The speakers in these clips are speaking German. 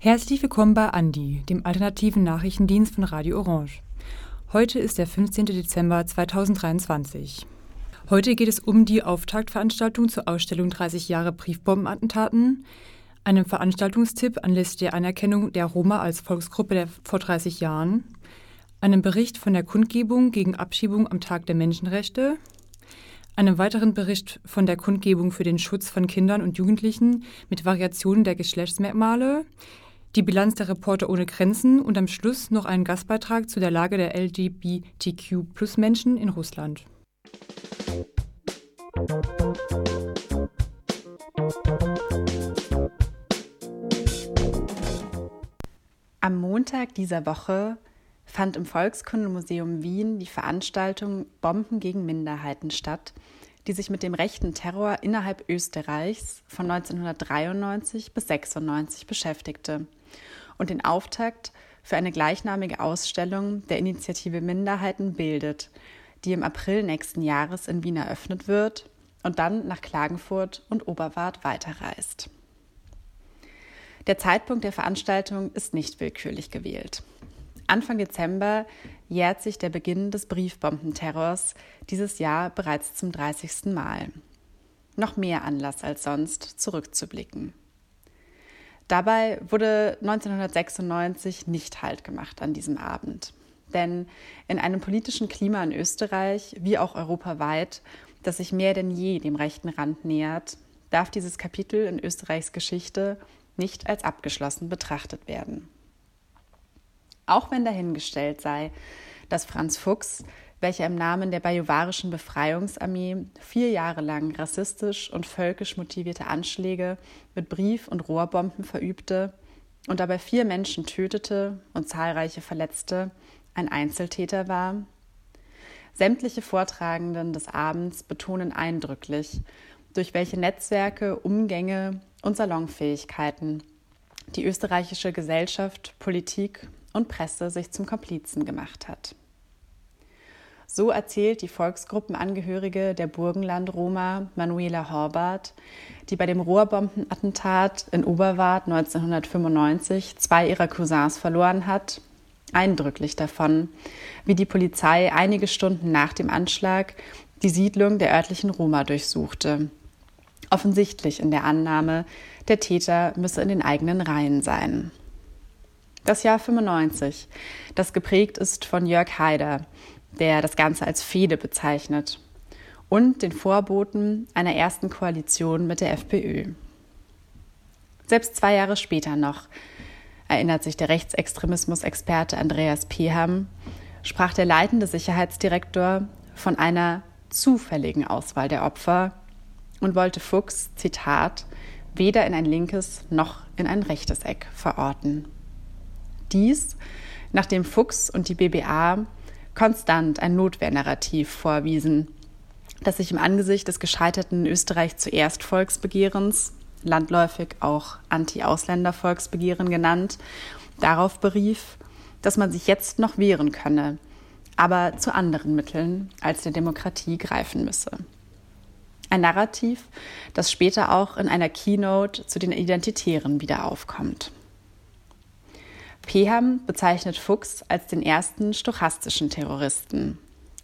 Herzlich willkommen bei Andi, dem alternativen Nachrichtendienst von Radio Orange. Heute ist der 15. Dezember 2023. Heute geht es um die Auftaktveranstaltung zur Ausstellung 30 Jahre Briefbombenattentaten, einem Veranstaltungstipp anlässlich der Anerkennung der Roma als Volksgruppe der vor 30 Jahren, einem Bericht von der Kundgebung gegen Abschiebung am Tag der Menschenrechte, einem weiteren Bericht von der Kundgebung für den Schutz von Kindern und Jugendlichen mit Variationen der Geschlechtsmerkmale, die Bilanz der Reporter ohne Grenzen und am Schluss noch einen Gastbeitrag zu der Lage der LGBTQ-Plus-Menschen in Russland. Am Montag dieser Woche fand im Volkskundemuseum Wien die Veranstaltung Bomben gegen Minderheiten statt, die sich mit dem rechten Terror innerhalb Österreichs von 1993 bis 1996 beschäftigte und den Auftakt für eine gleichnamige Ausstellung der Initiative Minderheiten bildet, die im April nächsten Jahres in Wien eröffnet wird und dann nach Klagenfurt und Oberwart weiterreist. Der Zeitpunkt der Veranstaltung ist nicht willkürlich gewählt. Anfang Dezember jährt sich der Beginn des Briefbombenterrors, dieses Jahr bereits zum 30. Mal. Noch mehr Anlass als sonst, zurückzublicken. Dabei wurde 1996 nicht Halt gemacht an diesem Abend. Denn in einem politischen Klima in Österreich wie auch europaweit, das sich mehr denn je dem rechten Rand nähert, darf dieses Kapitel in Österreichs Geschichte nicht als abgeschlossen betrachtet werden. Auch wenn dahingestellt sei, dass Franz Fuchs, welcher im Namen der bajuwarischen Befreiungsarmee vier Jahre lang rassistisch und völkisch motivierte Anschläge mit Brief- und Rohrbomben verübte und dabei vier Menschen tötete und zahlreiche verletzte, ein Einzeltäter war? Sämtliche Vortragenden des Abends betonen eindrücklich, durch welche Netzwerke, Umgänge und Salonfähigkeiten die österreichische Gesellschaft, Politik und Presse sich zum Komplizen gemacht hat. So erzählt die Volksgruppenangehörige der Burgenland-Roma Manuela Horbart, die bei dem Rohrbombenattentat in Oberwart 1995 zwei ihrer Cousins verloren hat, eindrücklich davon, wie die Polizei einige Stunden nach dem Anschlag die Siedlung der örtlichen Roma durchsuchte. Offensichtlich in der Annahme, der Täter müsse in den eigenen Reihen sein. Das Jahr 95, das geprägt ist von Jörg Haider, der das Ganze als Fehde bezeichnet, und den Vorboten einer ersten Koalition mit der FPÖ. Selbst zwei Jahre später noch, erinnert sich der Rechtsextremismus-Experte Andreas Peham, sprach der leitende Sicherheitsdirektor von einer zufälligen Auswahl der Opfer und wollte Fuchs, Zitat, weder in ein linkes noch in ein rechtes Eck verorten. Dies, nachdem Fuchs und die BBA konstant ein Notwehrnarrativ vorwiesen, das sich im Angesicht des gescheiterten Österreich zuerst Volksbegehrens, landläufig auch Anti-Ausländer-Volksbegehren genannt, darauf berief, dass man sich jetzt noch wehren könne, aber zu anderen Mitteln als der Demokratie greifen müsse. Ein Narrativ, das später auch in einer Keynote zu den Identitären wieder aufkommt. Peham bezeichnet Fuchs als den ersten stochastischen Terroristen,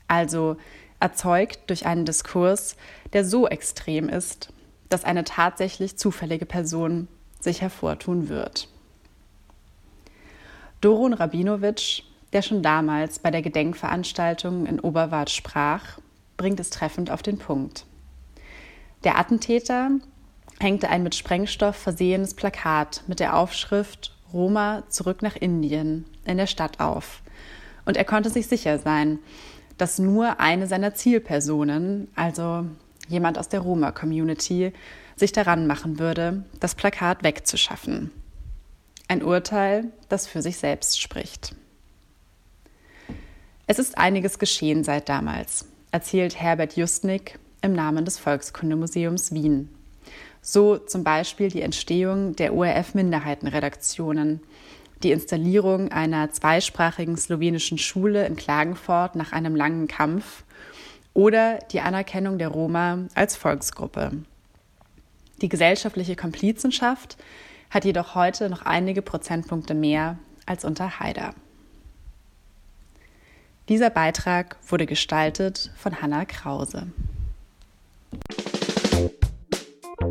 also erzeugt durch einen Diskurs, der so extrem ist, dass eine tatsächlich zufällige Person sich hervortun wird. Doron Rabinowitsch, der schon damals bei der Gedenkveranstaltung in Oberwart sprach, bringt es treffend auf den Punkt. Der Attentäter hängte ein mit Sprengstoff versehenes Plakat mit der Aufschrift Roma zurück nach Indien in der Stadt auf. Und er konnte sich sicher sein, dass nur eine seiner Zielpersonen, also jemand aus der Roma-Community, sich daran machen würde, das Plakat wegzuschaffen. Ein Urteil, das für sich selbst spricht. Es ist einiges geschehen seit damals, erzählt Herbert Justnik, im Namen des Volkskundemuseums Wien. So zum Beispiel die Entstehung der ORF-Minderheitenredaktionen, die Installierung einer zweisprachigen slowenischen Schule in Klagenfurt nach einem langen Kampf oder die Anerkennung der Roma als Volksgruppe. Die gesellschaftliche Komplizenschaft hat jedoch heute noch einige Prozentpunkte mehr als unter Haider. Dieser Beitrag wurde gestaltet von Hanna Krause. Im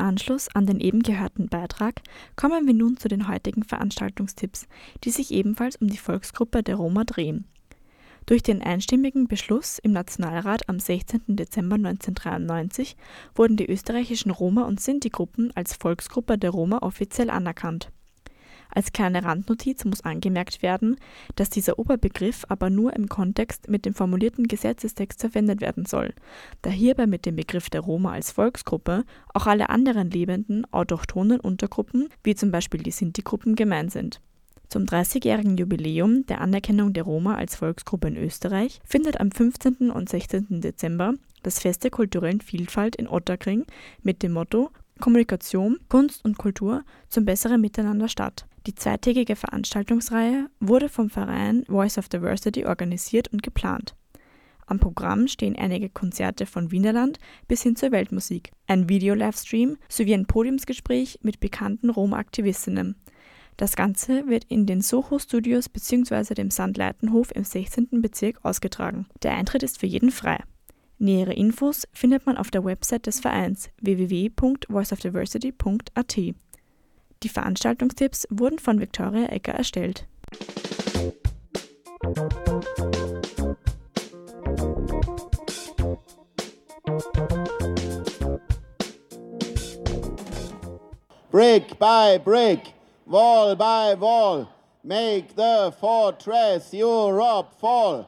Anschluss an den eben gehörten Beitrag kommen wir nun zu den heutigen Veranstaltungstipps, die sich ebenfalls um die Volksgruppe der Roma drehen. Durch den einstimmigen Beschluss im Nationalrat am 16. Dezember 1993 wurden die österreichischen Roma- und Sinti-Gruppen als Volksgruppe der Roma offiziell anerkannt als kleine Randnotiz muss angemerkt werden, dass dieser Oberbegriff aber nur im Kontext mit dem formulierten Gesetzestext verwendet werden soll, da hierbei mit dem Begriff der Roma als Volksgruppe auch alle anderen lebenden autochthonen Untergruppen, wie zum Beispiel die Sinti-Gruppen, gemeint sind. Zum 30-jährigen Jubiläum der Anerkennung der Roma als Volksgruppe in Österreich findet am 15. und 16. Dezember das Fest der kulturellen Vielfalt in Ottakring mit dem Motto Kommunikation, Kunst und Kultur zum besseren Miteinander statt. Die zweitägige Veranstaltungsreihe wurde vom Verein Voice of Diversity organisiert und geplant. Am Programm stehen einige Konzerte von Wienerland bis hin zur Weltmusik, ein Video-Livestream sowie ein Podiumsgespräch mit bekannten Roma-Aktivistinnen. Das Ganze wird in den Soho Studios bzw. dem Sandleitenhof im 16. Bezirk ausgetragen. Der Eintritt ist für jeden frei. Nähere Infos findet man auf der Website des Vereins www.voiceofdiversity.at. Die Veranstaltungstipps wurden von Viktoria Ecker erstellt. Brick by brick, wall by wall, make the fortress Europe fall.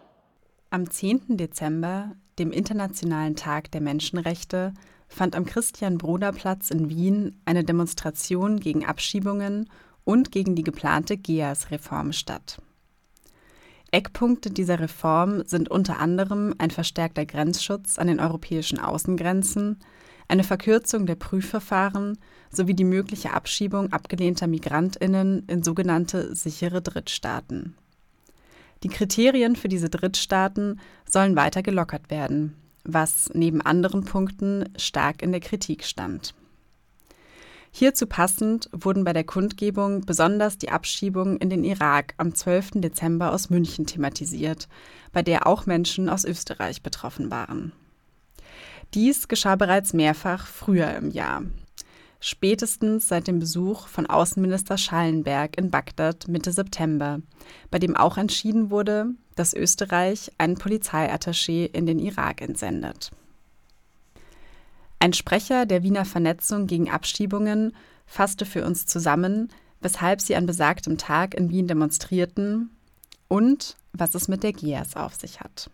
Am 10. Dezember, dem Internationalen Tag der Menschenrechte, fand am Christian-Broder-Platz in Wien eine Demonstration gegen Abschiebungen und gegen die geplante GEAS-Reform statt. Eckpunkte dieser Reform sind unter anderem ein verstärkter Grenzschutz an den europäischen Außengrenzen, eine Verkürzung der Prüfverfahren sowie die mögliche Abschiebung abgelehnter Migrantinnen in sogenannte sichere Drittstaaten. Die Kriterien für diese Drittstaaten sollen weiter gelockert werden, was neben anderen Punkten stark in der Kritik stand. Hierzu passend wurden bei der Kundgebung besonders die Abschiebungen in den Irak am 12. Dezember aus München thematisiert, bei der auch Menschen aus Österreich betroffen waren. Dies geschah bereits mehrfach früher im Jahr spätestens seit dem Besuch von Außenminister Schallenberg in Bagdad Mitte September, bei dem auch entschieden wurde, dass Österreich einen Polizeiattaché in den Irak entsendet. Ein Sprecher der Wiener Vernetzung gegen Abschiebungen fasste für uns zusammen, weshalb sie an besagtem Tag in Wien demonstrierten und was es mit der GIAS auf sich hat.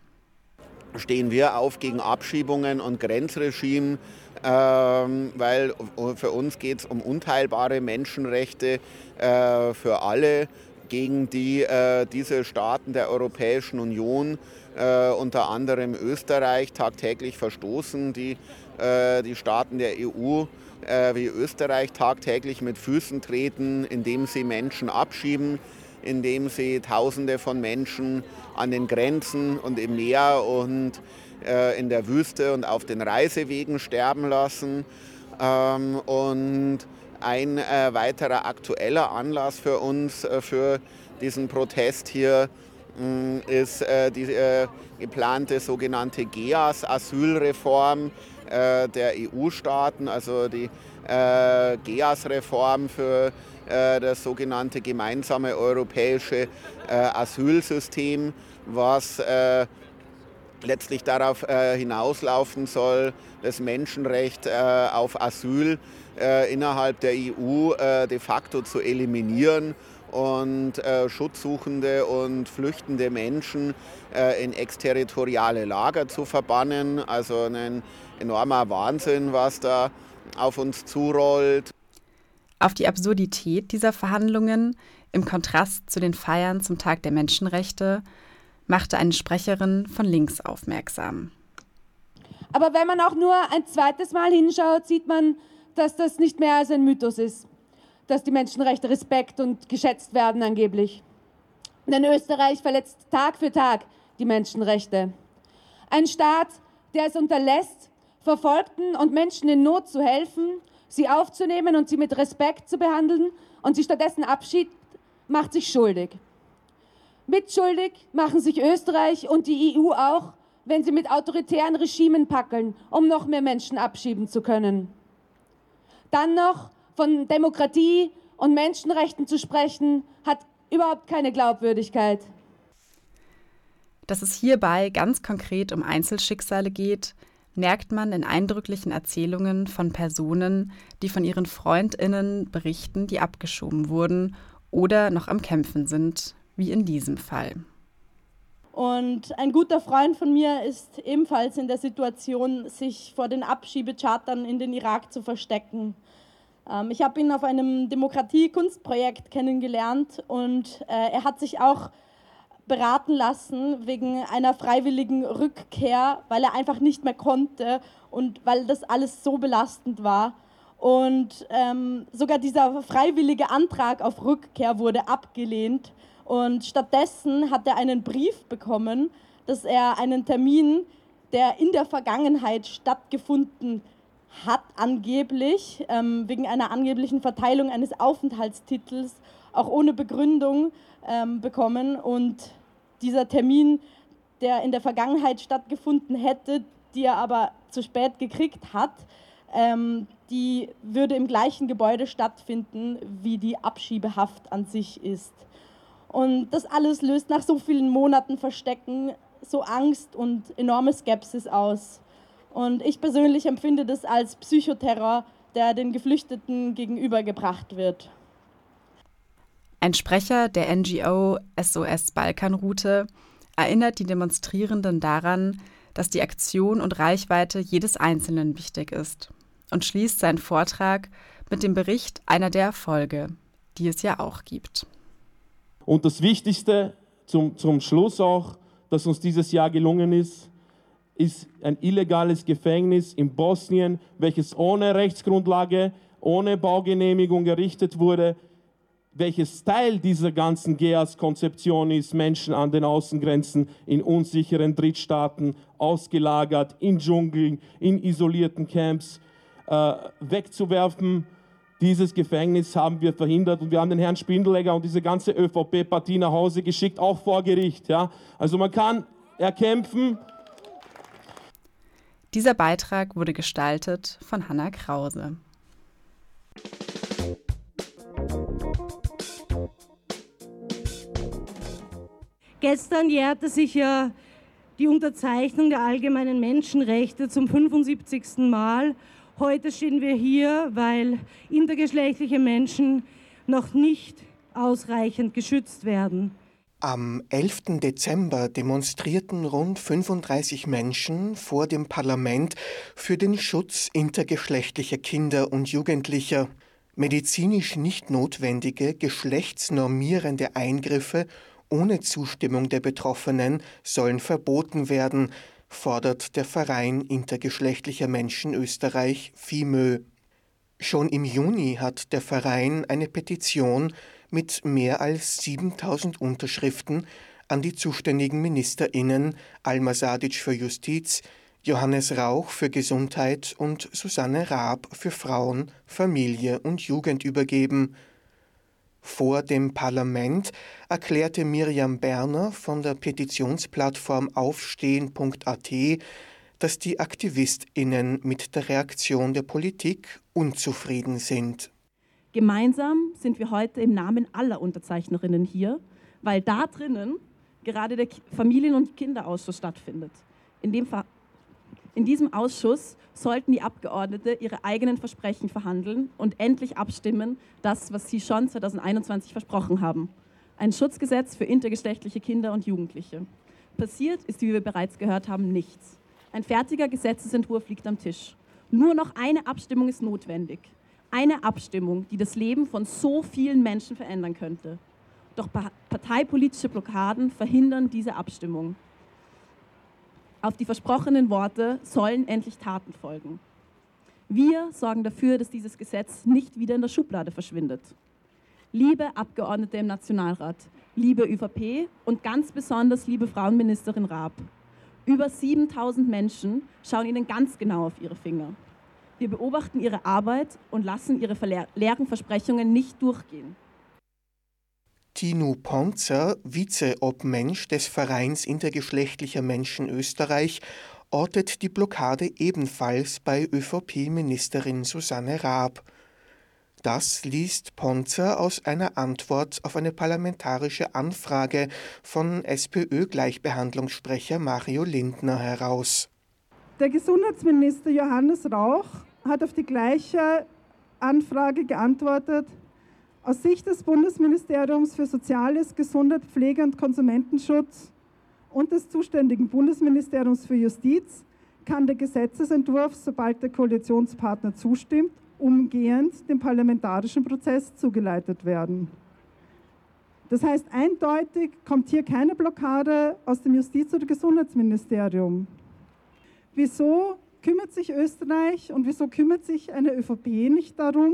Stehen wir auf gegen Abschiebungen und Grenzregime, weil für uns geht es um unteilbare Menschenrechte äh, für alle, gegen die äh, diese Staaten der Europäischen Union, äh, unter anderem Österreich, tagtäglich verstoßen, die die Staaten der EU wie Österreich tagtäglich mit Füßen treten, indem sie Menschen abschieben, indem sie Tausende von Menschen an den Grenzen und im Meer und äh, in der Wüste und auf den Reisewegen sterben lassen. Ähm, und ein äh, weiterer aktueller Anlass für uns, äh, für diesen Protest hier, mh, ist äh, die äh, geplante sogenannte GEAS-Asylreform äh, der EU-Staaten, also die GEAS-Reform für das sogenannte gemeinsame europäische Asylsystem, was letztlich darauf äh, hinauslaufen soll, das Menschenrecht äh, auf Asyl äh, innerhalb der EU äh, de facto zu eliminieren und äh, schutzsuchende und flüchtende Menschen äh, in exterritoriale Lager zu verbannen. Also ein enormer Wahnsinn, was da auf uns zurollt. Auf die Absurdität dieser Verhandlungen im Kontrast zu den Feiern zum Tag der Menschenrechte machte eine Sprecherin von links aufmerksam. Aber wenn man auch nur ein zweites Mal hinschaut, sieht man, dass das nicht mehr als ein Mythos ist, dass die Menschenrechte Respekt und geschätzt werden angeblich. Denn Österreich verletzt Tag für Tag die Menschenrechte. Ein Staat, der es unterlässt, Verfolgten und Menschen in Not zu helfen, sie aufzunehmen und sie mit Respekt zu behandeln und sie stattdessen abschiebt, macht sich schuldig. Mitschuldig machen sich Österreich und die EU auch, wenn sie mit autoritären Regimen packeln, um noch mehr Menschen abschieben zu können. Dann noch von Demokratie und Menschenrechten zu sprechen, hat überhaupt keine Glaubwürdigkeit. Dass es hierbei ganz konkret um Einzelschicksale geht, merkt man in eindrücklichen Erzählungen von Personen, die von ihren Freundinnen berichten, die abgeschoben wurden oder noch am Kämpfen sind, wie in diesem Fall. Und ein guter Freund von mir ist ebenfalls in der Situation, sich vor den Abschiebechartern in den Irak zu verstecken. Ähm, ich habe ihn auf einem Demokratie-Kunstprojekt kennengelernt und äh, er hat sich auch beraten lassen wegen einer freiwilligen Rückkehr, weil er einfach nicht mehr konnte und weil das alles so belastend war. Und ähm, sogar dieser freiwillige Antrag auf Rückkehr wurde abgelehnt. Und stattdessen hat er einen Brief bekommen, dass er einen Termin, der in der Vergangenheit stattgefunden hat, angeblich, ähm, wegen einer angeblichen Verteilung eines Aufenthaltstitels, auch ohne Begründung, ähm, bekommen. Und dieser Termin, der in der Vergangenheit stattgefunden hätte, die er aber zu spät gekriegt hat, ähm, die würde im gleichen Gebäude stattfinden, wie die Abschiebehaft an sich ist. Und das alles löst nach so vielen Monaten Verstecken so Angst und enorme Skepsis aus. Und ich persönlich empfinde das als Psychoterror, der den Geflüchteten gegenübergebracht wird. Ein Sprecher der NGO SOS Balkanroute erinnert die Demonstrierenden daran, dass die Aktion und Reichweite jedes Einzelnen wichtig ist und schließt seinen Vortrag mit dem Bericht einer der Erfolge, die es ja auch gibt. Und das Wichtigste zum, zum Schluss auch, dass uns dieses Jahr gelungen ist, ist ein illegales Gefängnis in Bosnien, welches ohne Rechtsgrundlage, ohne Baugenehmigung errichtet wurde, welches Teil dieser ganzen GEAS-Konzeption ist, Menschen an den Außengrenzen in unsicheren Drittstaaten ausgelagert, in Dschungeln, in isolierten Camps äh, wegzuwerfen. Dieses Gefängnis haben wir verhindert und wir haben den Herrn Spindelegger und diese ganze ÖVP-Partie nach Hause geschickt, auch vor Gericht. Ja? Also man kann erkämpfen. Dieser Beitrag wurde gestaltet von Hanna Krause. Gestern jährte sich ja die Unterzeichnung der allgemeinen Menschenrechte zum 75. Mal. Heute stehen wir hier, weil intergeschlechtliche Menschen noch nicht ausreichend geschützt werden. Am 11. Dezember demonstrierten rund 35 Menschen vor dem Parlament für den Schutz intergeschlechtlicher Kinder und Jugendlicher. Medizinisch nicht notwendige geschlechtsnormierende Eingriffe ohne Zustimmung der Betroffenen sollen verboten werden, fordert der Verein intergeschlechtlicher Menschen Österreich FIMÖ. Schon im Juni hat der Verein eine Petition mit mehr als 7000 Unterschriften an die zuständigen Ministerinnen Alma Sadic für Justiz, Johannes Rauch für Gesundheit und Susanne Raab für Frauen, Familie und Jugend übergeben. Vor dem Parlament erklärte Miriam Berner von der Petitionsplattform aufstehen.at, dass die Aktivistinnen mit der Reaktion der Politik unzufrieden sind. Gemeinsam sind wir heute im Namen aller Unterzeichnerinnen hier, weil da drinnen gerade der Familien- und Kinderausschuss stattfindet. In dem in diesem Ausschuss sollten die Abgeordneten ihre eigenen Versprechen verhandeln und endlich abstimmen, das, was sie schon 2021 versprochen haben. Ein Schutzgesetz für intergeschlechtliche Kinder und Jugendliche. Passiert ist, wie wir bereits gehört haben, nichts. Ein fertiger Gesetzesentwurf liegt am Tisch. Nur noch eine Abstimmung ist notwendig. Eine Abstimmung, die das Leben von so vielen Menschen verändern könnte. Doch parteipolitische Blockaden verhindern diese Abstimmung. Auf die versprochenen Worte sollen endlich Taten folgen. Wir sorgen dafür, dass dieses Gesetz nicht wieder in der Schublade verschwindet. Liebe Abgeordnete im Nationalrat, liebe ÖVP und ganz besonders liebe Frauenministerin Raab, über 7000 Menschen schauen Ihnen ganz genau auf Ihre Finger. Wir beobachten Ihre Arbeit und lassen Ihre leeren Versprechungen nicht durchgehen. Tinu Ponzer, Vizeobmensch des Vereins intergeschlechtlicher Menschen Österreich, ortet die Blockade ebenfalls bei ÖVP-Ministerin Susanne Raab. Das liest Ponzer aus einer Antwort auf eine parlamentarische Anfrage von SPÖ-Gleichbehandlungssprecher Mario Lindner heraus. Der Gesundheitsminister Johannes Rauch hat auf die gleiche Anfrage geantwortet, aus Sicht des Bundesministeriums für Soziales, Gesundheit, Pflege und Konsumentenschutz und des zuständigen Bundesministeriums für Justiz kann der Gesetzesentwurf, sobald der Koalitionspartner zustimmt, umgehend dem parlamentarischen Prozess zugeleitet werden. Das heißt, eindeutig kommt hier keine Blockade aus dem Justiz- oder Gesundheitsministerium. Wieso kümmert sich Österreich und wieso kümmert sich eine ÖVP nicht darum,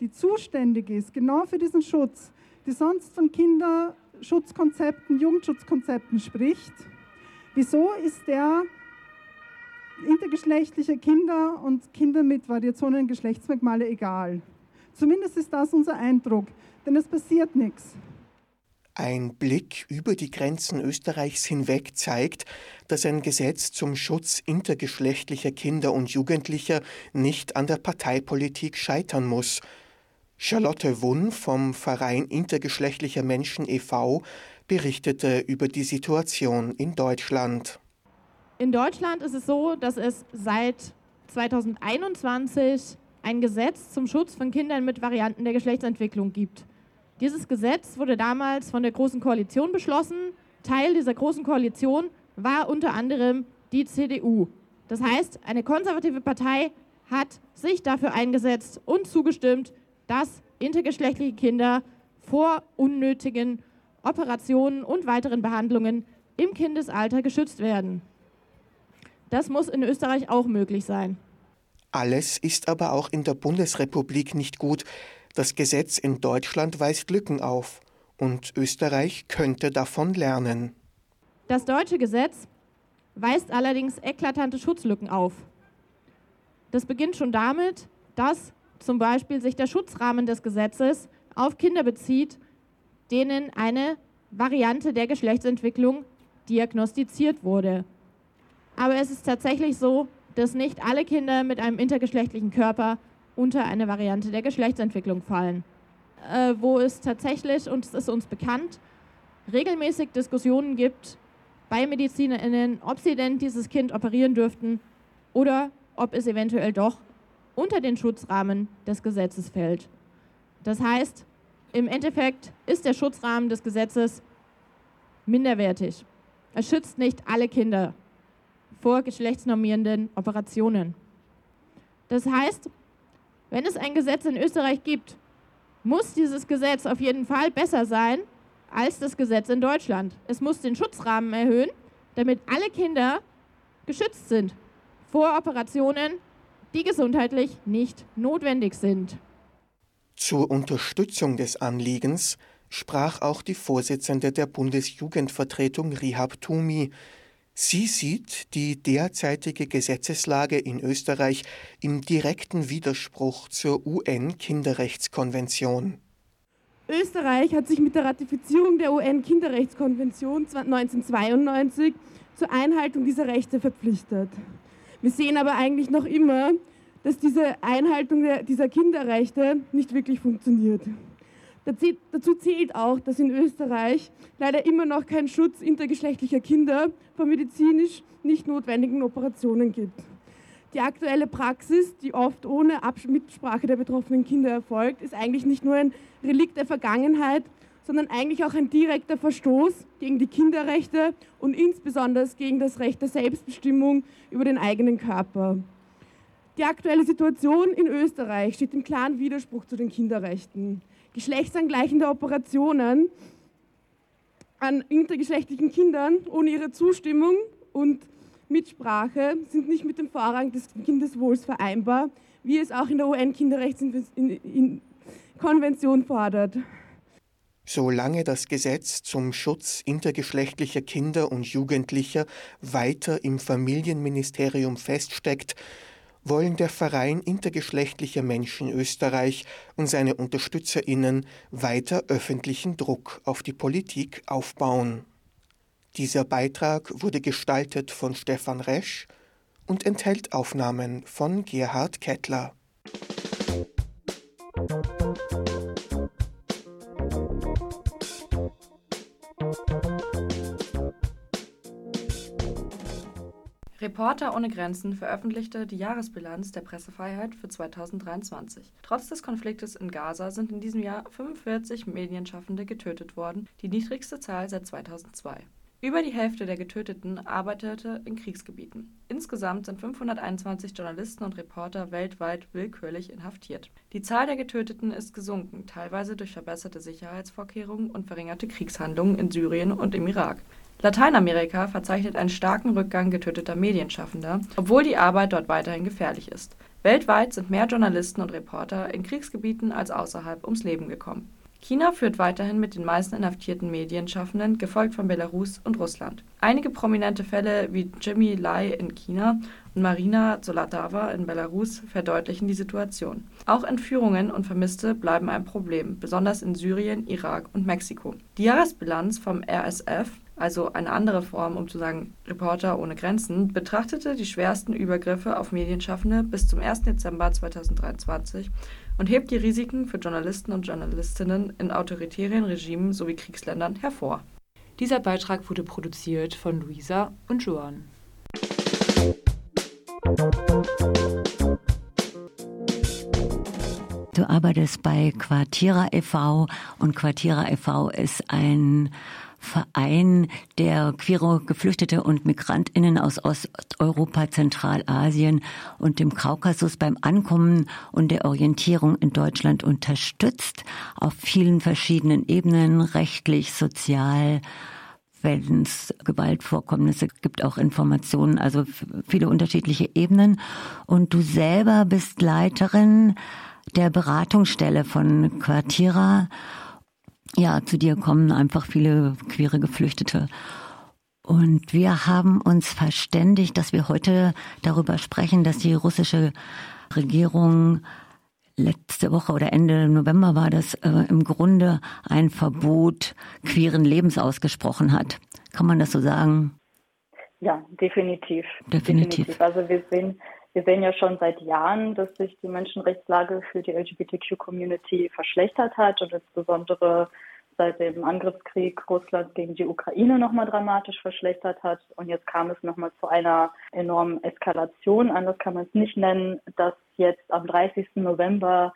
die zuständig ist, genau für diesen Schutz, die sonst von Kinderschutzkonzepten, Jugendschutzkonzepten spricht. Wieso ist der intergeschlechtliche Kinder und Kinder mit Variationen Geschlechtsmerkmale egal? Zumindest ist das unser Eindruck, denn es passiert nichts. Ein Blick über die Grenzen Österreichs hinweg zeigt, dass ein Gesetz zum Schutz intergeschlechtlicher Kinder und Jugendlicher nicht an der Parteipolitik scheitern muss, Charlotte Wunn vom Verein Intergeschlechtlicher Menschen e.V. berichtete über die Situation in Deutschland. In Deutschland ist es so, dass es seit 2021 ein Gesetz zum Schutz von Kindern mit Varianten der Geschlechtsentwicklung gibt. Dieses Gesetz wurde damals von der Großen Koalition beschlossen. Teil dieser Großen Koalition war unter anderem die CDU. Das heißt, eine konservative Partei hat sich dafür eingesetzt und zugestimmt, dass intergeschlechtliche Kinder vor unnötigen Operationen und weiteren Behandlungen im Kindesalter geschützt werden. Das muss in Österreich auch möglich sein. Alles ist aber auch in der Bundesrepublik nicht gut. Das Gesetz in Deutschland weist Lücken auf und Österreich könnte davon lernen. Das deutsche Gesetz weist allerdings eklatante Schutzlücken auf. Das beginnt schon damit, dass zum Beispiel sich der Schutzrahmen des Gesetzes auf Kinder bezieht, denen eine Variante der Geschlechtsentwicklung diagnostiziert wurde. Aber es ist tatsächlich so, dass nicht alle Kinder mit einem intergeschlechtlichen Körper unter eine Variante der Geschlechtsentwicklung fallen. Äh, wo es tatsächlich, und es ist uns bekannt, regelmäßig Diskussionen gibt bei MedizinerInnen, ob sie denn dieses Kind operieren dürften oder ob es eventuell doch unter den Schutzrahmen des Gesetzes fällt. Das heißt, im Endeffekt ist der Schutzrahmen des Gesetzes minderwertig. Er schützt nicht alle Kinder vor geschlechtsnormierenden Operationen. Das heißt, wenn es ein Gesetz in Österreich gibt, muss dieses Gesetz auf jeden Fall besser sein als das Gesetz in Deutschland. Es muss den Schutzrahmen erhöhen, damit alle Kinder geschützt sind vor Operationen, die gesundheitlich nicht notwendig sind. Zur Unterstützung des Anliegens sprach auch die Vorsitzende der Bundesjugendvertretung Rihab Tumi. Sie sieht die derzeitige Gesetzeslage in Österreich im direkten Widerspruch zur UN-Kinderrechtskonvention. Österreich hat sich mit der Ratifizierung der UN-Kinderrechtskonvention 1992 zur Einhaltung dieser Rechte verpflichtet. Wir sehen aber eigentlich noch immer, dass diese Einhaltung dieser Kinderrechte nicht wirklich funktioniert. Dazu zählt auch, dass in Österreich leider immer noch kein Schutz intergeschlechtlicher Kinder vor medizinisch nicht notwendigen Operationen gibt. Die aktuelle Praxis, die oft ohne Mitsprache der betroffenen Kinder erfolgt, ist eigentlich nicht nur ein Relikt der Vergangenheit, sondern eigentlich auch ein direkter Verstoß gegen die Kinderrechte und insbesondere gegen das Recht der Selbstbestimmung über den eigenen Körper. Die aktuelle Situation in Österreich steht im klaren Widerspruch zu den Kinderrechten. Geschlechtsangleichende Operationen an intergeschlechtlichen Kindern ohne ihre Zustimmung und Mitsprache sind nicht mit dem Vorrang des Kindeswohls vereinbar, wie es auch in der UN-Kinderrechtskonvention fordert. Solange das Gesetz zum Schutz intergeschlechtlicher Kinder und Jugendlicher weiter im Familienministerium feststeckt, wollen der Verein intergeschlechtlicher Menschen Österreich und seine Unterstützerinnen weiter öffentlichen Druck auf die Politik aufbauen. Dieser Beitrag wurde gestaltet von Stefan Resch und enthält Aufnahmen von Gerhard Kettler. Reporter ohne Grenzen veröffentlichte die Jahresbilanz der Pressefreiheit für 2023. Trotz des Konfliktes in Gaza sind in diesem Jahr 45 Medienschaffende getötet worden, die niedrigste Zahl seit 2002. Über die Hälfte der Getöteten arbeitete in Kriegsgebieten. Insgesamt sind 521 Journalisten und Reporter weltweit willkürlich inhaftiert. Die Zahl der Getöteten ist gesunken, teilweise durch verbesserte Sicherheitsvorkehrungen und verringerte Kriegshandlungen in Syrien und im Irak. Lateinamerika verzeichnet einen starken Rückgang getöteter Medienschaffender, obwohl die Arbeit dort weiterhin gefährlich ist. Weltweit sind mehr Journalisten und Reporter in Kriegsgebieten als außerhalb ums Leben gekommen. China führt weiterhin mit den meisten inhaftierten Medienschaffenden, gefolgt von Belarus und Russland. Einige prominente Fälle wie Jimmy Lai in China und Marina Zolatawa in Belarus verdeutlichen die Situation. Auch Entführungen und Vermisste bleiben ein Problem, besonders in Syrien, Irak und Mexiko. Die Jahresbilanz vom RSF also eine andere Form, um zu sagen Reporter ohne Grenzen, betrachtete die schwersten Übergriffe auf Medienschaffende bis zum 1. Dezember 2023 und hebt die Risiken für Journalisten und Journalistinnen in autoritären Regimen sowie Kriegsländern hervor. Dieser Beitrag wurde produziert von Luisa und Joan. Du arbeitest bei Quartira e.V. und Quartira e.V. ist ein Verein, der queere Geflüchtete und Migrantinnen aus Osteuropa, Zentralasien und dem Kaukasus beim Ankommen und der Orientierung in Deutschland unterstützt, auf vielen verschiedenen Ebenen, rechtlich, sozial, wenn es Gewaltvorkommnisse gibt, auch Informationen, also viele unterschiedliche Ebenen. Und du selber bist Leiterin der Beratungsstelle von Quartira ja, zu dir kommen einfach viele queere Geflüchtete. Und wir haben uns verständigt, dass wir heute darüber sprechen, dass die russische Regierung letzte Woche oder Ende November war das äh, im Grunde ein Verbot queeren Lebens ausgesprochen hat. Kann man das so sagen? Ja, definitiv. Definitiv. definitiv. Also wir sehen, wir sehen ja schon seit Jahren, dass sich die Menschenrechtslage für die LGBTQ-Community verschlechtert hat und insbesondere seit dem Angriffskrieg Russlands gegen die Ukraine nochmal dramatisch verschlechtert hat. Und jetzt kam es nochmal zu einer enormen Eskalation. Anders kann man es nicht nennen, dass jetzt am 30. November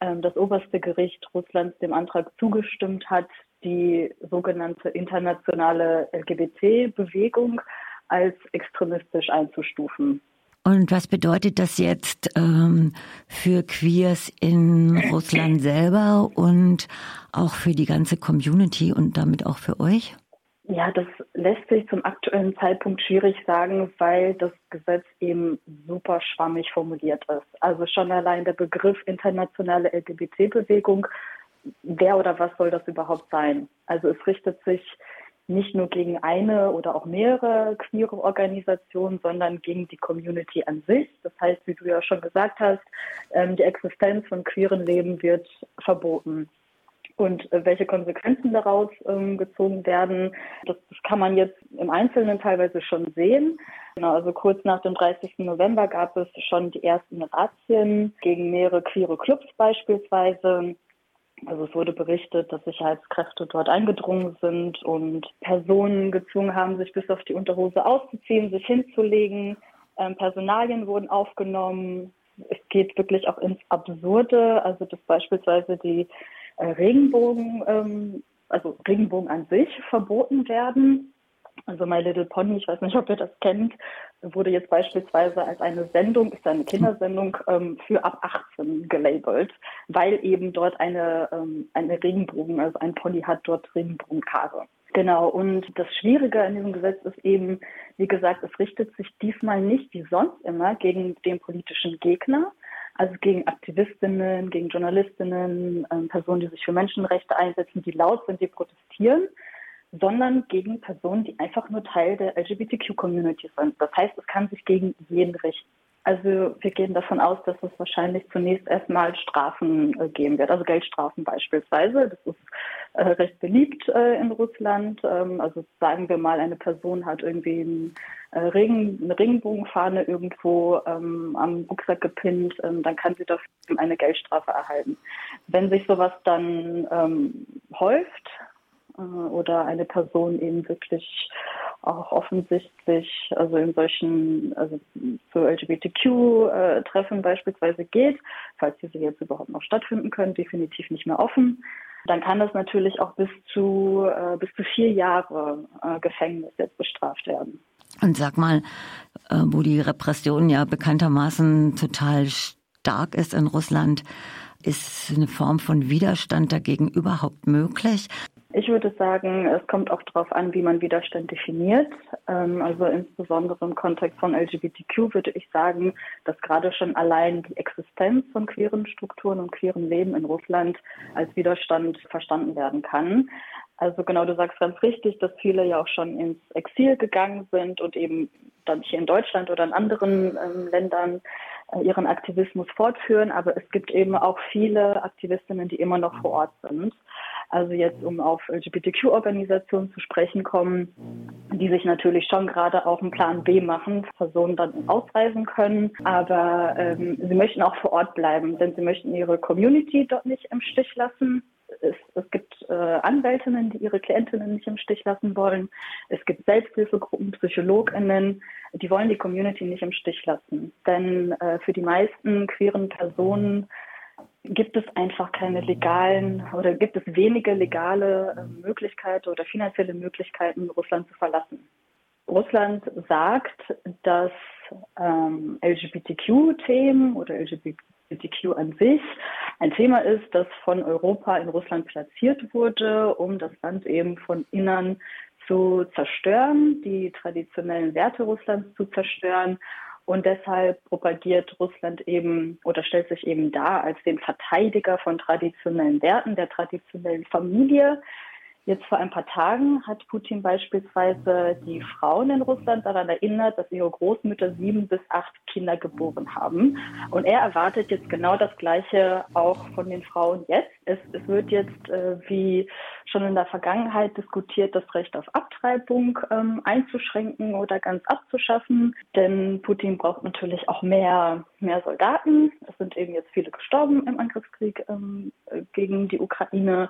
ähm, das oberste Gericht Russlands dem Antrag zugestimmt hat, die sogenannte internationale LGBT-Bewegung als extremistisch einzustufen. Und was bedeutet das jetzt ähm, für Queers in Russland selber und auch für die ganze Community und damit auch für euch? Ja, das lässt sich zum aktuellen Zeitpunkt schwierig sagen, weil das Gesetz eben super schwammig formuliert ist. Also schon allein der Begriff internationale LGBT-Bewegung, wer oder was soll das überhaupt sein? Also es richtet sich nicht nur gegen eine oder auch mehrere queere Organisationen, sondern gegen die Community an sich. Das heißt, wie du ja schon gesagt hast, ähm, die Existenz von queeren Leben wird verboten. Und äh, welche Konsequenzen daraus ähm, gezogen werden, das, kann man jetzt im Einzelnen teilweise schon sehen. Genau, also kurz nach dem 30. November gab es schon die ersten Razzien gegen mehrere queere Clubs beispielsweise. Also es wurde berichtet, dass Sicherheitskräfte dort eingedrungen sind und Personen gezwungen haben, sich bis auf die Unterhose auszuziehen, sich hinzulegen. Ähm, Personalien wurden aufgenommen. Es geht wirklich auch ins Absurde, also dass beispielsweise die äh, Regenbogen, ähm, also Regenbogen an sich verboten werden. Also My Little Pony, ich weiß nicht, ob ihr das kennt, wurde jetzt beispielsweise als eine Sendung, ist eine Kindersendung ähm, für ab 18 gelabelt, weil eben dort eine, ähm, eine Regenbogen, also ein Pony hat dort Regenbogenhaare. Genau, und das Schwierige an diesem Gesetz ist eben, wie gesagt, es richtet sich diesmal nicht wie sonst immer gegen den politischen Gegner, also gegen Aktivistinnen, gegen Journalistinnen, äh, Personen, die sich für Menschenrechte einsetzen, die laut sind, die protestieren, sondern gegen Personen, die einfach nur Teil der LGBTQ-Community sind. Das heißt, es kann sich gegen jeden richten. Also wir gehen davon aus, dass es wahrscheinlich zunächst erstmal Strafen äh, geben wird, also Geldstrafen beispielsweise. Das ist äh, recht beliebt äh, in Russland. Ähm, also sagen wir mal, eine Person hat irgendwie ein, äh, Regen, eine Regenbogenfahne irgendwo ähm, am Rucksack gepinnt, ähm, dann kann sie dafür eine Geldstrafe erhalten. Wenn sich sowas dann ähm, häuft äh, oder eine Person eben wirklich auch offensichtlich, also in solchen, also zu LGBTQ-Treffen beispielsweise geht, falls diese jetzt überhaupt noch stattfinden können, definitiv nicht mehr offen. Dann kann das natürlich auch bis zu äh, bis zu vier Jahre äh, Gefängnis jetzt bestraft werden. Und sag mal, äh, wo die Repression ja bekanntermaßen total stark ist in Russland, ist eine Form von Widerstand dagegen überhaupt möglich? Ich würde sagen, es kommt auch darauf an, wie man Widerstand definiert. Ähm, also insbesondere im Kontext von LGBTQ würde ich sagen, dass gerade schon allein die Existenz von queeren Strukturen und queeren Leben in Russland als Widerstand verstanden werden kann. Also genau, du sagst ganz richtig, dass viele ja auch schon ins Exil gegangen sind und eben dann hier in Deutschland oder in anderen ähm, Ländern äh, ihren Aktivismus fortführen. Aber es gibt eben auch viele Aktivistinnen, die immer noch vor Ort sind. Also jetzt, um auf LGBTQ-Organisationen zu sprechen kommen, die sich natürlich schon gerade auch einen Plan B machen, Personen dann ausreisen können. Aber ähm, sie möchten auch vor Ort bleiben, denn sie möchten ihre Community dort nicht im Stich lassen. Es, es, gibt äh, Anwältinnen, die ihre Klientinnen nicht im Stich lassen wollen. Es gibt Selbsthilfegruppen, PsychologInnen, die wollen die Community nicht im Stich lassen. Denn äh, für die meisten queeren Personen gibt es einfach keine legalen oder gibt es wenige legale ähm, Möglichkeiten oder finanzielle Möglichkeiten, Russland zu verlassen. Russland sagt, dass ähm, LGBTQ-Themen oder LGBTQ an sich ein Thema ist, das von Europa in Russland platziert wurde, um das Land eben von innen zu zerstören, die traditionellen Werte Russlands zu zerstören und deshalb propagiert Russland eben oder stellt sich eben dar als den Verteidiger von traditionellen Werten, der traditionellen Familie, Jetzt vor ein paar Tagen hat Putin beispielsweise die Frauen in Russland daran erinnert, dass ihre Großmütter sieben bis acht Kinder geboren haben. Und er erwartet jetzt genau das Gleiche auch von den Frauen jetzt. Es, es wird jetzt, äh, wie schon in der Vergangenheit diskutiert, das Recht auf Abtreibung ähm, einzuschränken oder ganz abzuschaffen. Denn Putin braucht natürlich auch mehr, mehr Soldaten. Es sind eben jetzt viele gestorben im Angriffskrieg ähm, gegen die Ukraine.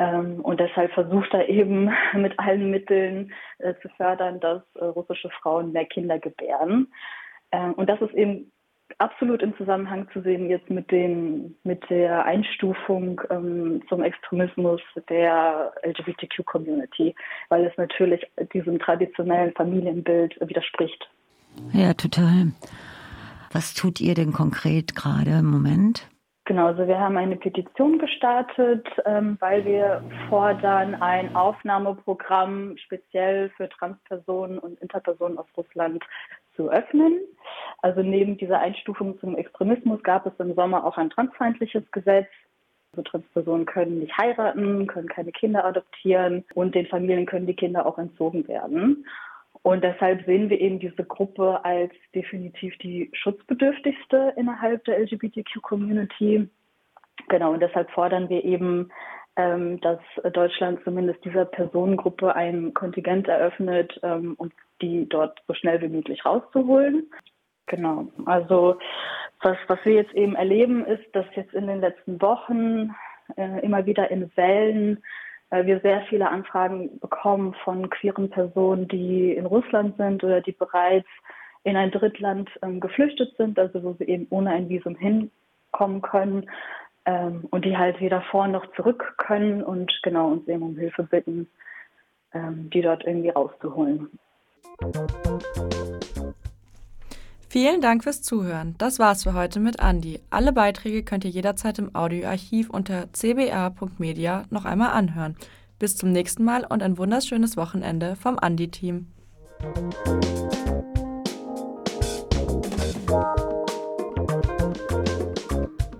Ähm, und deshalb versucht er eben mit allen Mitteln äh, zu fördern, dass äh, russische Frauen mehr Kinder gebären. Ähm, und das ist eben absolut im Zusammenhang zu sehen jetzt mit den mit der Einstufung ähm, zum Extremismus der LGBTQ-Community, weil es natürlich diesem traditionellen Familienbild widerspricht. Ja, total. Was tut ihr denn konkret gerade im Moment? Genau, also wir haben eine Petition gestartet, ähm, weil wir fordern, ein Aufnahmeprogramm speziell für Transpersonen und Interpersonen aus Russland zu öffnen. Also neben dieser Einstufung zum Extremismus gab es im Sommer auch ein transfeindliches Gesetz. Also Transpersonen können nicht heiraten, können keine Kinder adoptieren und den Familien können die Kinder auch entzogen werden. Und deshalb sehen wir eben diese Gruppe als definitiv die schutzbedürftigste innerhalb der LGBTQ-Community. Genau, und deshalb fordern wir eben, ähm, dass Deutschland zumindest dieser Personengruppe ein Kontingent eröffnet, ähm, um die dort so schnell wie möglich rauszuholen. Genau, also was, was wir jetzt eben erleben, ist, dass jetzt in den letzten Wochen äh, immer wieder in Wellen weil wir sehr viele Anfragen bekommen von queeren Personen, die in Russland sind oder die bereits in ein Drittland ähm, geflüchtet sind, also wo sie eben ohne ein Visum hinkommen können ähm, und die halt weder vor noch zurück können und genau uns eben um Hilfe bitten, ähm, die dort irgendwie rauszuholen. Vielen Dank fürs Zuhören. Das war's für heute mit Andi. Alle Beiträge könnt ihr jederzeit im Audioarchiv unter cba.media noch einmal anhören. Bis zum nächsten Mal und ein wunderschönes Wochenende vom Andi-Team.